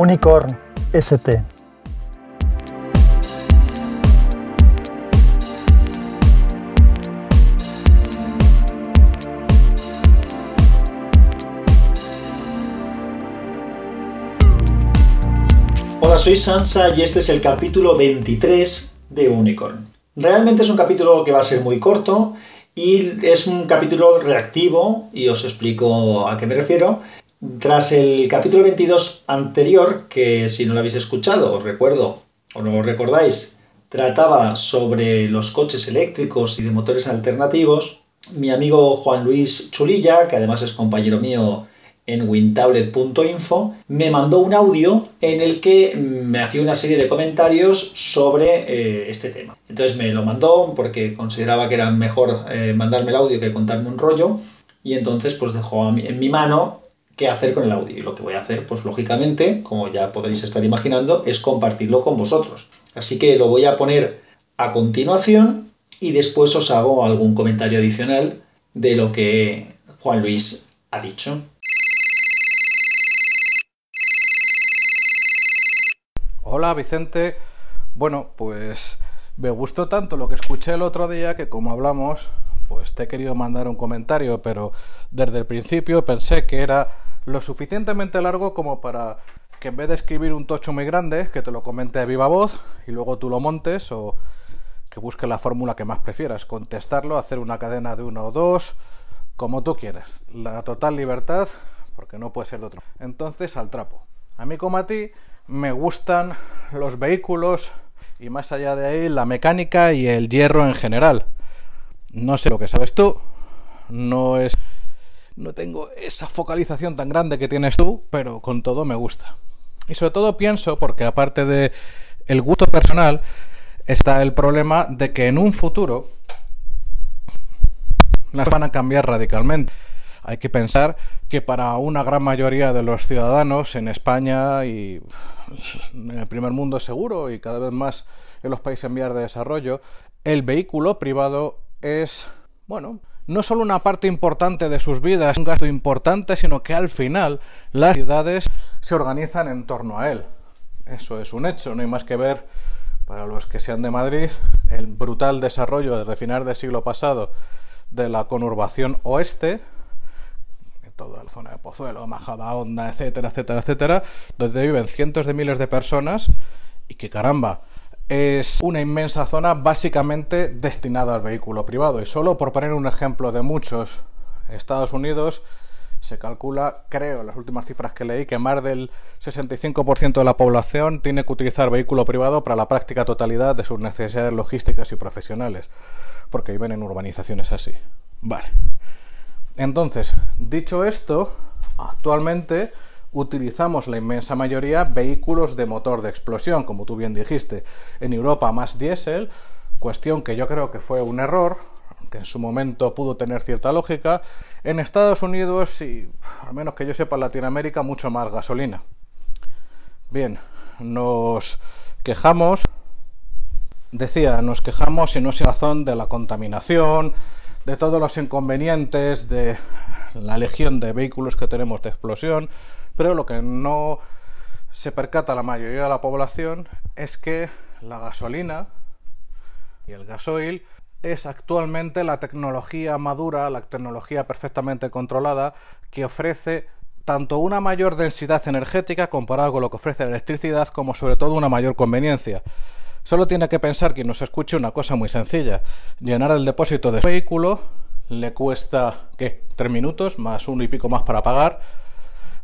Unicorn ST. Hola, soy Sansa y este es el capítulo 23 de Unicorn. Realmente es un capítulo que va a ser muy corto y es un capítulo reactivo y os explico a qué me refiero. Tras el capítulo 22 anterior, que si no lo habéis escuchado, os recuerdo o no lo recordáis, trataba sobre los coches eléctricos y de motores alternativos, mi amigo Juan Luis Chulilla, que además es compañero mío en wintablet.info, me mandó un audio en el que me hacía una serie de comentarios sobre eh, este tema. Entonces me lo mandó porque consideraba que era mejor eh, mandarme el audio que contarme un rollo y entonces pues dejó en mi mano qué hacer con el audio. Y lo que voy a hacer, pues lógicamente, como ya podréis estar imaginando, es compartirlo con vosotros. Así que lo voy a poner a continuación y después os hago algún comentario adicional de lo que Juan Luis ha dicho. Hola Vicente. Bueno, pues me gustó tanto lo que escuché el otro día que como hablamos, pues te he querido mandar un comentario, pero desde el principio pensé que era lo suficientemente largo como para que en vez de escribir un tocho muy grande, que te lo comente a viva voz y luego tú lo montes o que busques la fórmula que más prefieras, contestarlo, hacer una cadena de uno o dos, como tú quieras. La total libertad, porque no puede ser de otro. Entonces, al trapo. A mí como a ti, me gustan los vehículos y más allá de ahí la mecánica y el hierro en general. No sé lo que sabes tú, no es no tengo esa focalización tan grande que tienes tú, pero con todo me gusta. Y sobre todo pienso porque aparte de el gusto personal está el problema de que en un futuro las van a cambiar radicalmente. Hay que pensar que para una gran mayoría de los ciudadanos en España y en el primer mundo seguro y cada vez más en los países en vías de desarrollo, el vehículo privado es, bueno, no solo una parte importante de sus vidas, un gasto importante, sino que al final las ciudades se organizan en torno a él. Eso es un hecho, no hay más que ver, para los que sean de Madrid, el brutal desarrollo desde finales del siglo pasado de la conurbación oeste, toda la zona de Pozuelo, Majada Honda, etcétera, etcétera, etcétera, donde viven cientos de miles de personas y que caramba, es una inmensa zona básicamente destinada al vehículo privado. Y solo por poner un ejemplo de muchos, Estados Unidos se calcula, creo, las últimas cifras que leí, que más del 65% de la población tiene que utilizar vehículo privado para la práctica totalidad de sus necesidades logísticas y profesionales, porque viven en urbanizaciones así. Vale. Entonces, dicho esto, actualmente utilizamos la inmensa mayoría vehículos de motor de explosión, como tú bien dijiste. En Europa más diésel, cuestión que yo creo que fue un error, que en su momento pudo tener cierta lógica. En Estados Unidos y, al menos que yo sepa, en Latinoamérica, mucho más gasolina. Bien, nos quejamos, decía, nos quejamos y no sin razón de la contaminación, de todos los inconvenientes de la legión de vehículos que tenemos de explosión, pero lo que no se percata la mayoría de la población es que la gasolina y el gasoil es actualmente la tecnología madura, la tecnología perfectamente controlada que ofrece tanto una mayor densidad energética comparado con lo que ofrece la electricidad como sobre todo una mayor conveniencia. Solo tiene que pensar que nos escuche una cosa muy sencilla. Llenar el depósito de su vehículo le cuesta, ¿qué? Tres minutos, más uno y pico más para pagar.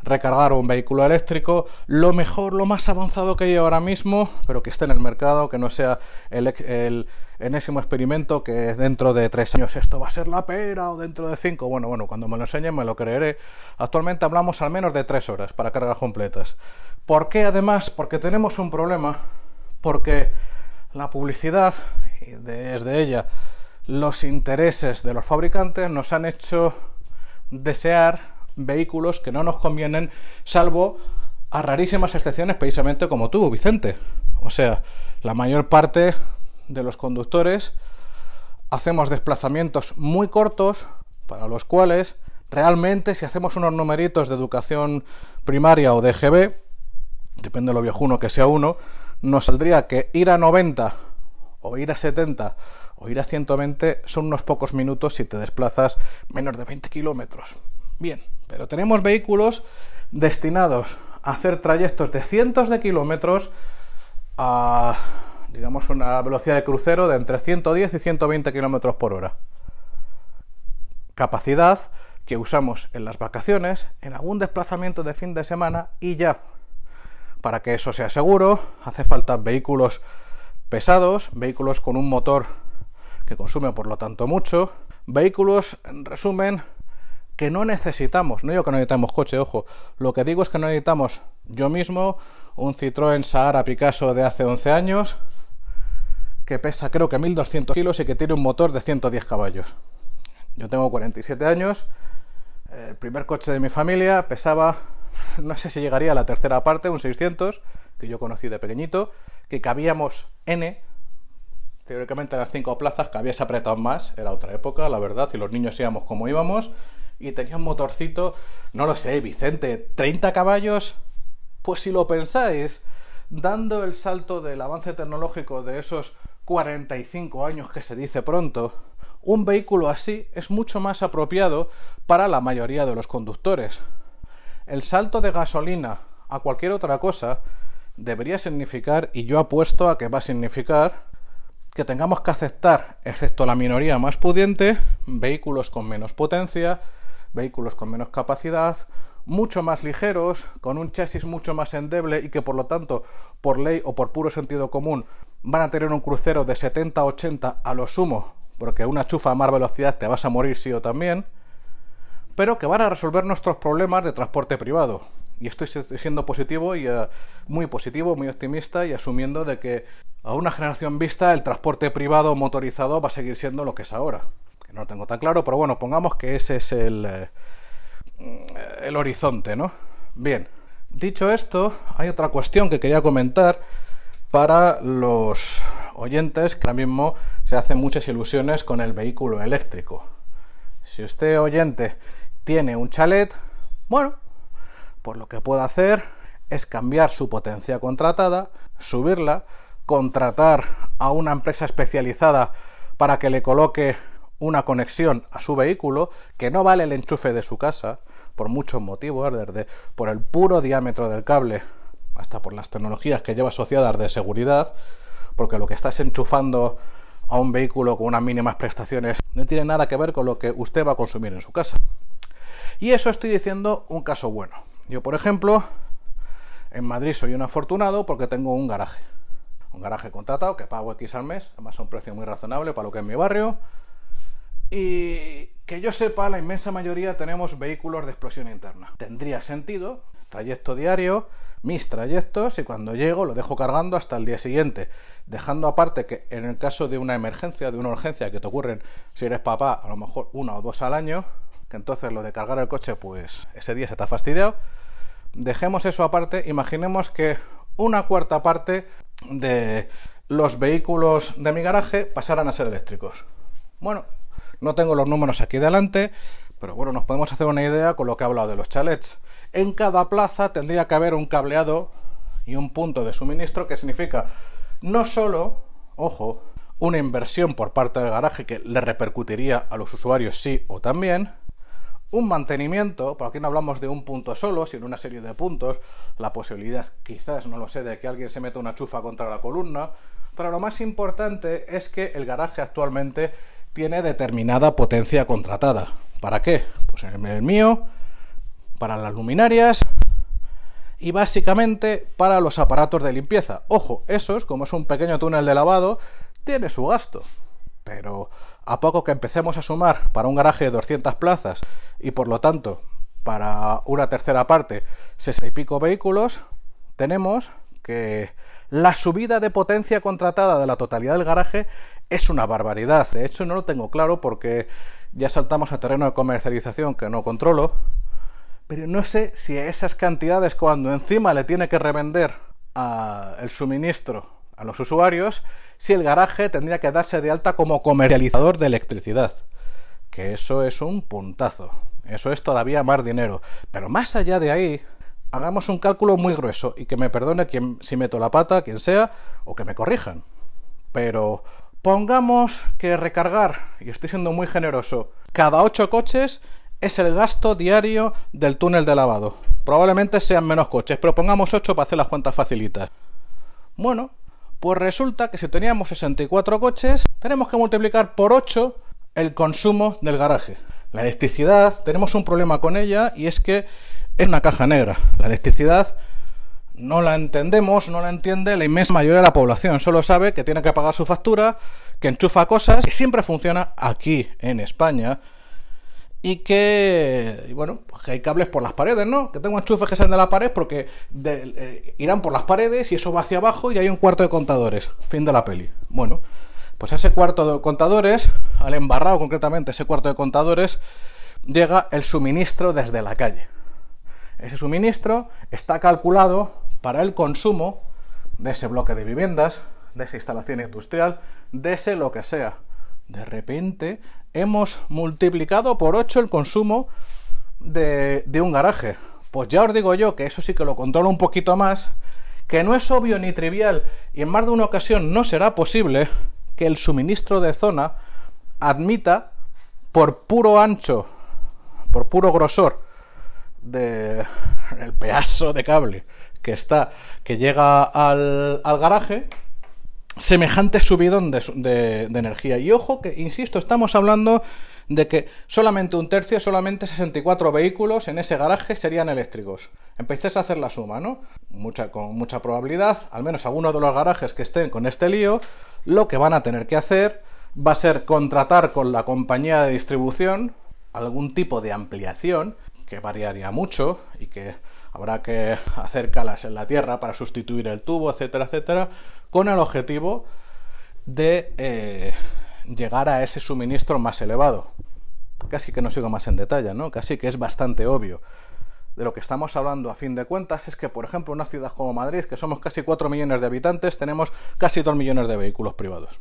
Recargar un vehículo eléctrico, lo mejor, lo más avanzado que hay ahora mismo, pero que esté en el mercado, que no sea el, el enésimo experimento que dentro de tres años esto va a ser la pera o dentro de cinco. Bueno, bueno, cuando me lo enseñen me lo creeré. Actualmente hablamos al menos de tres horas para cargas completas. ¿Por qué además? Porque tenemos un problema porque la publicidad y desde ella los intereses de los fabricantes nos han hecho desear vehículos que no nos convienen, salvo a rarísimas excepciones, precisamente como tú, Vicente. O sea, la mayor parte de los conductores hacemos desplazamientos muy cortos para los cuales realmente si hacemos unos numeritos de educación primaria o de GB, depende de lo viejuno que sea uno, nos saldría que ir a 90 o ir a 70 o ir a 120 son unos pocos minutos si te desplazas menos de 20 kilómetros. Bien, pero tenemos vehículos destinados a hacer trayectos de cientos de kilómetros a, digamos, una velocidad de crucero de entre 110 y 120 kilómetros por hora. Capacidad que usamos en las vacaciones, en algún desplazamiento de fin de semana y ya. Para que eso sea seguro, hace falta vehículos pesados, vehículos con un motor que consume por lo tanto mucho, vehículos, en resumen, que no necesitamos. No digo que no necesitamos coche, ojo. Lo que digo es que no necesitamos yo mismo un Citroën Sahara Picasso de hace 11 años, que pesa creo que 1200 kilos y que tiene un motor de 110 caballos. Yo tengo 47 años. El primer coche de mi familia pesaba, no sé si llegaría a la tercera parte, un 600, que yo conocí de pequeñito, que cabíamos N, teóricamente eran cinco plazas, que habías apretado más, era otra época, la verdad, y los niños íbamos como íbamos, y tenía un motorcito, no lo sé, Vicente, 30 caballos, pues si lo pensáis, dando el salto del avance tecnológico de esos 45 años que se dice pronto, un vehículo así es mucho más apropiado para la mayoría de los conductores. El salto de gasolina a cualquier otra cosa debería significar, y yo apuesto a que va a significar, que tengamos que aceptar, excepto la minoría más pudiente, vehículos con menos potencia, vehículos con menos capacidad, mucho más ligeros, con un chasis mucho más endeble y que por lo tanto, por ley o por puro sentido común, van a tener un crucero de 70-80 a lo sumo, porque una chufa a más velocidad te vas a morir sí o también, pero que van a resolver nuestros problemas de transporte privado. Y estoy siendo positivo y uh, muy positivo, muy optimista y asumiendo de que a una generación vista el transporte privado motorizado va a seguir siendo lo que es ahora. No lo tengo tan claro, pero bueno, pongamos que ese es el, eh, el horizonte, ¿no? Bien, dicho esto, hay otra cuestión que quería comentar para los oyentes que ahora mismo se hacen muchas ilusiones con el vehículo eléctrico. Si usted oyente tiene un chalet, bueno, pues lo que puede hacer es cambiar su potencia contratada, subirla, contratar a una empresa especializada para que le coloque una conexión a su vehículo que no vale el enchufe de su casa por muchos motivos, desde por el puro diámetro del cable hasta por las tecnologías que lleva asociadas de seguridad, porque lo que estás enchufando a un vehículo con unas mínimas prestaciones no tiene nada que ver con lo que usted va a consumir en su casa. Y eso estoy diciendo un caso bueno. Yo, por ejemplo, en Madrid soy un afortunado porque tengo un garaje un garaje contratado que pago X al mes, además a un precio muy razonable para lo que es mi barrio. Y que yo sepa, la inmensa mayoría tenemos vehículos de explosión interna. Tendría sentido, trayecto diario, mis trayectos y cuando llego lo dejo cargando hasta el día siguiente, dejando aparte que en el caso de una emergencia, de una urgencia que te ocurren si eres papá, a lo mejor una o dos al año, que entonces lo de cargar el coche, pues ese día se te ha fastidiado. Dejemos eso aparte, imaginemos que una cuarta parte de los vehículos de mi garaje pasaran a ser eléctricos. Bueno, no tengo los números aquí delante, pero bueno, nos podemos hacer una idea con lo que he hablado de los chalets. En cada plaza tendría que haber un cableado y un punto de suministro que significa no solo, ojo, una inversión por parte del garaje que le repercutiría a los usuarios sí o también, un mantenimiento, por aquí no hablamos de un punto solo, sino una serie de puntos, la posibilidad quizás, no lo sé, de que alguien se meta una chufa contra la columna, pero lo más importante es que el garaje actualmente tiene determinada potencia contratada. ¿Para qué? Pues en el mío, para las luminarias y básicamente para los aparatos de limpieza. Ojo, esos, como es un pequeño túnel de lavado, tiene su gasto. Pero a poco que empecemos a sumar para un garaje de 200 plazas y por lo tanto para una tercera parte 60 y pico vehículos, tenemos que la subida de potencia contratada de la totalidad del garaje es una barbaridad. De hecho, no lo tengo claro porque ya saltamos a terreno de comercialización que no controlo. Pero no sé si esas cantidades, cuando encima le tiene que revender el suministro a los usuarios, si el garaje tendría que darse de alta como comercializador de electricidad. Que eso es un puntazo. Eso es todavía más dinero. Pero más allá de ahí, hagamos un cálculo muy grueso y que me perdone quien si meto la pata, quien sea, o que me corrijan. Pero pongamos que recargar, y estoy siendo muy generoso, cada ocho coches es el gasto diario del túnel de lavado. Probablemente sean menos coches, pero pongamos 8 para hacer las cuentas facilitas. Bueno, pues resulta que si teníamos 64 coches, tenemos que multiplicar por 8 el consumo del garaje. La electricidad, tenemos un problema con ella y es que es una caja negra. La electricidad no la entendemos, no la entiende la inmensa mayoría de la población. Solo sabe que tiene que pagar su factura, que enchufa cosas, que siempre funciona aquí en España y que, bueno, pues que hay cables por las paredes, ¿no? Que tengo enchufes que salen de la pared porque eh, irán por las paredes y eso va hacia abajo y hay un cuarto de contadores. Fin de la peli. Bueno, pues ese cuarto de contadores, al embarrado concretamente ese cuarto de contadores, llega el suministro desde la calle. Ese suministro está calculado para el consumo de ese bloque de viviendas, de esa instalación industrial, de ese lo que sea. De repente hemos multiplicado por 8 el consumo de, de un garaje. Pues ya os digo yo que eso sí que lo controlo un poquito más, que no es obvio ni trivial y en más de una ocasión no será posible que el suministro de zona admita por puro ancho, por puro grosor de el pedazo de cable que está que llega al, al garaje semejante subidón de, energía. Y ojo que, insisto, estamos hablando de que solamente un tercio, solamente 64 vehículos en ese garaje serían eléctricos. Empecéis a hacer la suma, ¿no? Mucha, con mucha probabilidad, al menos algunos de los garajes que estén con este lío, lo que van a tener que hacer va a ser contratar con la compañía de distribución algún tipo de ampliación que variaría mucho y que habrá que hacer calas en la tierra para sustituir el tubo, etcétera, etcétera, con el objetivo de eh, llegar a ese suministro más elevado. Casi que no sigo más en detalle, ¿no? Casi que es bastante obvio. De lo que estamos hablando a fin de cuentas es que, por ejemplo, una ciudad como Madrid, que somos casi 4 millones de habitantes, tenemos casi 2 millones de vehículos privados.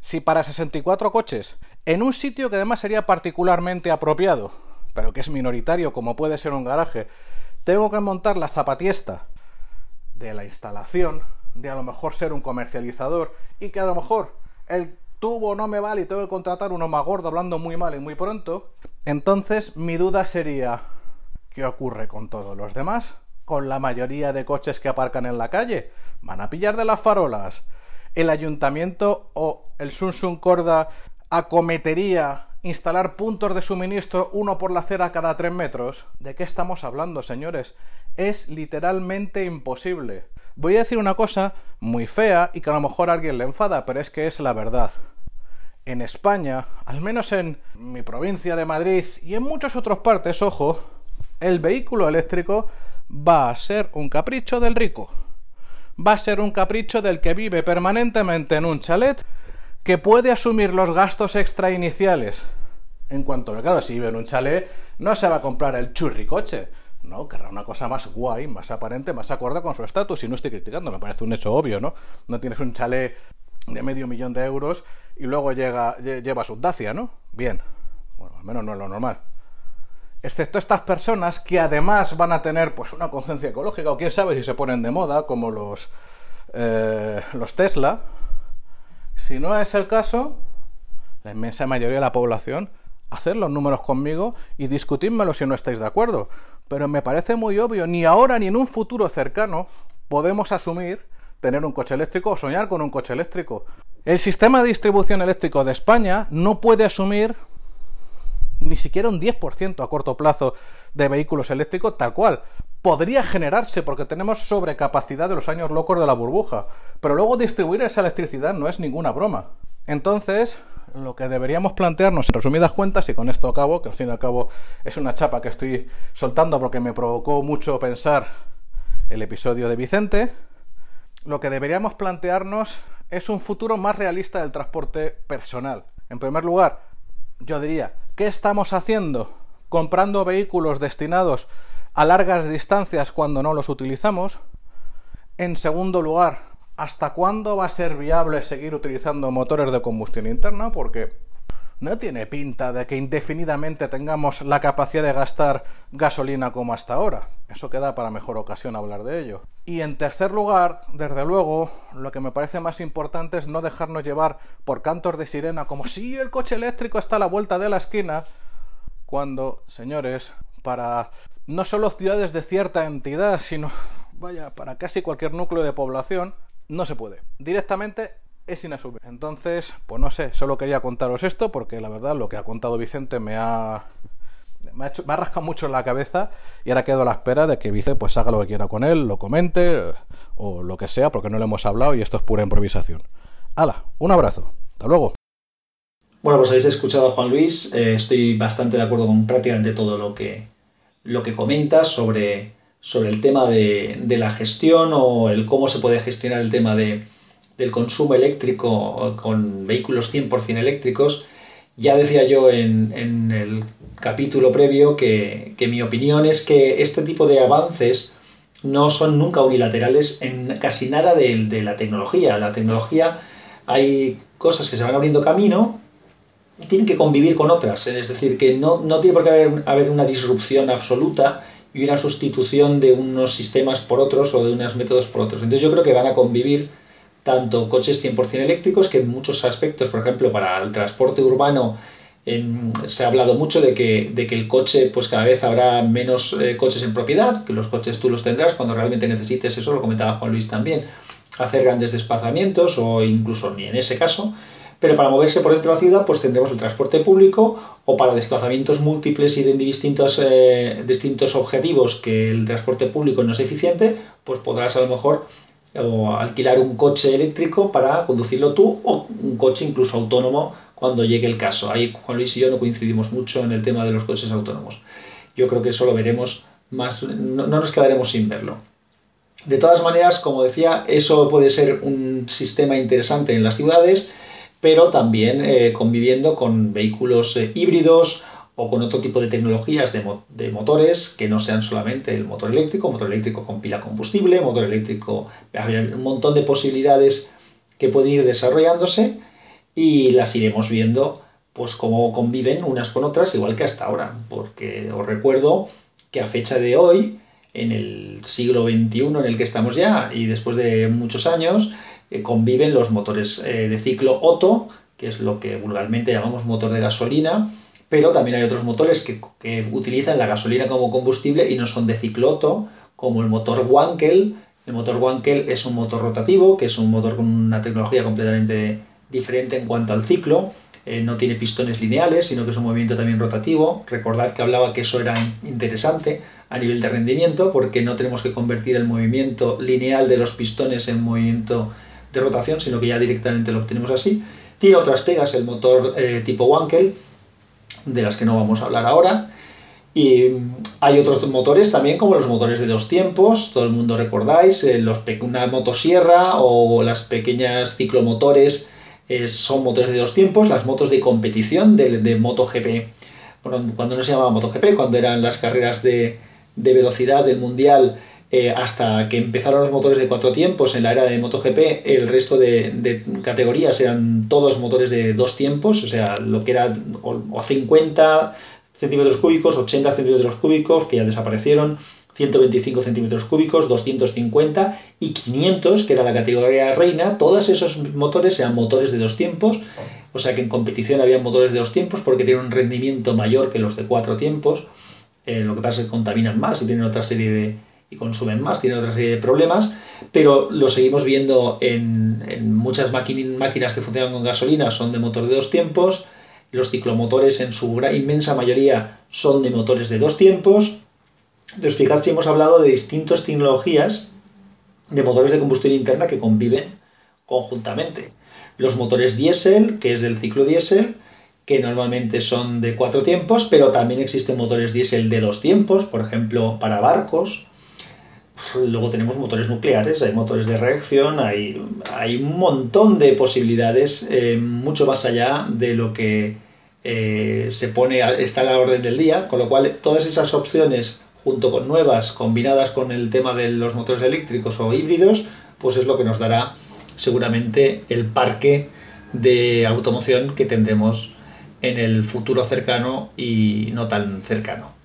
Si para 64 coches, en un sitio que además sería particularmente apropiado, pero que es minoritario como puede ser un garaje, tengo que montar la zapatiesta de la instalación, de a lo mejor ser un comercializador y que a lo mejor el tubo no me vale y tengo que contratar uno más gordo hablando muy mal y muy pronto, entonces mi duda sería, ¿qué ocurre con todos los demás? ¿Con la mayoría de coches que aparcan en la calle? ¿Van a pillar de las farolas? ¿El ayuntamiento o el Sunsun Corda acometería instalar puntos de suministro uno por la acera cada tres metros? ¿De qué estamos hablando, señores? Es literalmente imposible. Voy a decir una cosa muy fea y que a lo mejor a alguien le enfada, pero es que es la verdad. En España, al menos en mi provincia de Madrid y en muchas otras partes, ojo, el vehículo eléctrico va a ser un capricho del rico. Va a ser un capricho del que vive permanentemente en un chalet que puede asumir los gastos extra iniciales. En cuanto, claro, si vive en un chalet, no se va a comprar el churricoche. No, querrá una cosa más guay, más aparente, más acorde con su estatus. Y no estoy criticando, me parece un hecho obvio, ¿no? No tienes un chalet de medio millón de euros y luego llega, lleva su Dacia, ¿no? Bien. Bueno, al menos no es lo normal. Excepto estas personas que además van a tener pues una conciencia ecológica, o quién sabe si se ponen de moda, como los, eh, los Tesla, si no es el caso, la inmensa mayoría de la población, hacer los números conmigo y discutírmelo si no estáis de acuerdo. Pero me parece muy obvio, ni ahora ni en un futuro cercano podemos asumir tener un coche eléctrico o soñar con un coche eléctrico. El sistema de distribución eléctrico de España no puede asumir ni siquiera un 10% a corto plazo de vehículos eléctricos tal cual podría generarse porque tenemos sobrecapacidad de los años locos de la burbuja, pero luego distribuir esa electricidad no es ninguna broma. Entonces, lo que deberíamos plantearnos en resumidas cuentas, y con esto acabo, que al fin y al cabo es una chapa que estoy soltando porque me provocó mucho pensar el episodio de Vicente, lo que deberíamos plantearnos es un futuro más realista del transporte personal. En primer lugar, yo diría, ¿qué estamos haciendo? Comprando vehículos destinados a largas distancias cuando no los utilizamos. En segundo lugar, ¿hasta cuándo va a ser viable seguir utilizando motores de combustión interna? Porque no tiene pinta de que indefinidamente tengamos la capacidad de gastar gasolina como hasta ahora. Eso queda para mejor ocasión hablar de ello. Y en tercer lugar, desde luego, lo que me parece más importante es no dejarnos llevar por cantos de sirena como si el coche eléctrico está a la vuelta de la esquina, cuando, señores, para no solo ciudades de cierta entidad, sino, vaya, para casi cualquier núcleo de población, no se puede. Directamente es inasumible. Entonces, pues no sé, solo quería contaros esto porque la verdad lo que ha contado Vicente me ha me ha, rascado mucho en la cabeza y ahora quedo a la espera de que Vicente pues haga lo que quiera con él, lo comente o lo que sea porque no le hemos hablado y esto es pura improvisación. Hala, un abrazo. Hasta luego. Bueno, pues habéis escuchado a Juan Luis. Eh, estoy bastante de acuerdo con prácticamente todo lo que, lo que comenta sobre, sobre el tema de, de la gestión o el cómo se puede gestionar el tema de, del consumo eléctrico con vehículos 100% eléctricos, ya decía yo en, el capítulo previo que, mi opinión es que este tipo de avances no son nunca unilaterales en casi nada de, la tecnología. La tecnología hay cosas que se van abriendo camino y tienen que convivir con otras. Es decir, que no, no tiene por qué haber, haber una disrupción absoluta y una sustitución de unos sistemas por otros o de unos métodos por otros. Entonces yo creo que van a convivir tanto coches 100% eléctricos, que en muchos aspectos, por ejemplo, para el transporte urbano, se ha hablado mucho de que, de que el coche, pues cada vez habrá menos eh, coches en propiedad, que los coches tú los tendrás cuando realmente necesites, eso lo comentaba Juan Luis también, hacer grandes desplazamientos o incluso ni en ese caso, pero para moverse por dentro de la ciudad pues tendremos el transporte público o para desplazamientos múltiples y de distintos, eh, distintos objetivos que el transporte público no es eficiente, pues podrás a lo mejor o alquilar un coche eléctrico para conducirlo tú o un coche incluso autónomo cuando llegue el caso. Ahí Juan Luis y yo no coincidimos mucho en el tema de los coches autónomos. Yo creo que eso lo veremos más, no, nos quedaremos sin verlo. De todas maneras, como decía, eso puede ser un sistema interesante en las ciudades, pero también eh, conviviendo con vehículos eh, híbridos o con otro tipo de tecnologías de, motores que no sean solamente el motor eléctrico, motor eléctrico con pila combustible, motor eléctrico, un montón de posibilidades que pueden ir desarrollándose y las iremos viendo pues cómo conviven unas con otras igual que hasta ahora, porque os recuerdo que a fecha de hoy, en el siglo XXI en el que estamos ya y después de muchos años, eh, conviven los motores eh, de ciclo Otto, que es lo que vulgarmente llamamos motor de gasolina, pero también hay otros motores que, utilizan la gasolina como combustible y no son de cicloto, como el motor Wankel. El motor Wankel es un motor rotativo, que es un motor con una tecnología completamente diferente en cuanto al ciclo. Eh, no tiene pistones lineales, sino que es un movimiento también rotativo. Recordad que hablaba que eso era interesante a nivel de rendimiento, porque no tenemos que convertir el movimiento lineal de los pistones en movimiento de rotación, sino que ya directamente lo obtenemos así. Tiene otras pegas el motor eh, tipo Wankel, de las que no vamos a hablar ahora. Y hay otros motores también, como los motores de dos tiempos, todo el mundo recordáis, eh, los una motosierra o las pequeñas ciclomotores eh, son motores de dos tiempos, las motos de competición de, de MotoGP, bueno, cuando no se llamaba MotoGP, cuando eran las carreras de, de velocidad del mundial, eh, hasta que empezaron los motores de cuatro tiempos en la era de MotoGP, el resto de, categorías eran todos motores de dos tiempos, o sea, lo que era o, 50 centímetros cúbicos, 80 centímetros cúbicos, que ya desaparecieron, 125 centímetros cúbicos, 250 y 500, que era la categoría reina, todos esos motores eran motores de dos tiempos, o sea que en competición había motores de dos tiempos porque tienen un rendimiento mayor que los de cuatro tiempos, eh, lo que pasa es que contaminan más y tienen otra serie de, consumen más, tienen otra serie de problemas, pero lo seguimos viendo en, muchas máquinas que funcionan con gasolina, son de motor de dos tiempos, los ciclomotores en su inmensa mayoría son de motores de dos tiempos. Entonces, fijad si hemos hablado de distintas tecnologías de motores de combustión interna que conviven conjuntamente. Los motores diésel, que es del ciclo diésel, que normalmente son de cuatro tiempos, pero también existen motores diésel de dos tiempos, por ejemplo, para barcos, Luego tenemos motores nucleares, hay motores de reacción, hay, hay un montón de posibilidades, eh, mucho más allá de lo que eh, se pone está a la orden del día, con lo cual todas esas opciones, junto con nuevas, combinadas con el tema de los motores eléctricos o híbridos, pues es lo que nos dará seguramente el parque de automoción que tendremos en el futuro cercano y no tan cercano.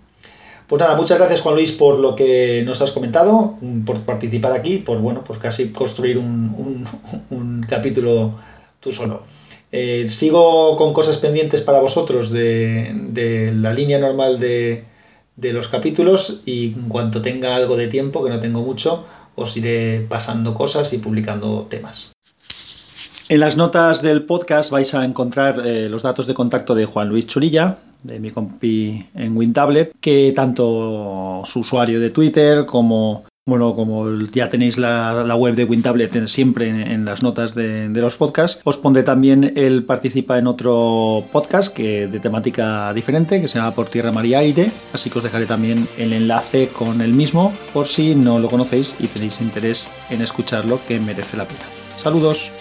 Pues nada, muchas gracias Juan Luis por lo que nos has comentado, por participar aquí, por bueno, pues casi construir un, capítulo tú solo. Eh, sigo con cosas pendientes para vosotros de, la línea normal de, de, los capítulos y en cuanto tenga algo de tiempo, que no tengo mucho, os iré pasando cosas y publicando temas. En las notas del podcast vais a encontrar eh, los datos de contacto de Juan Luis Churilla, de mi compi en WinTablet, que tanto su usuario de Twitter como bueno, como ya tenéis la, web de WinTablet siempre en, las notas de, los podcasts, os pondré también él participa en otro podcast que de temática diferente que se llama Por Tierra, Mar y Aire, así que os dejaré también el enlace con el mismo por si no lo conocéis y tenéis interés en escucharlo que merece la pena. Saludos.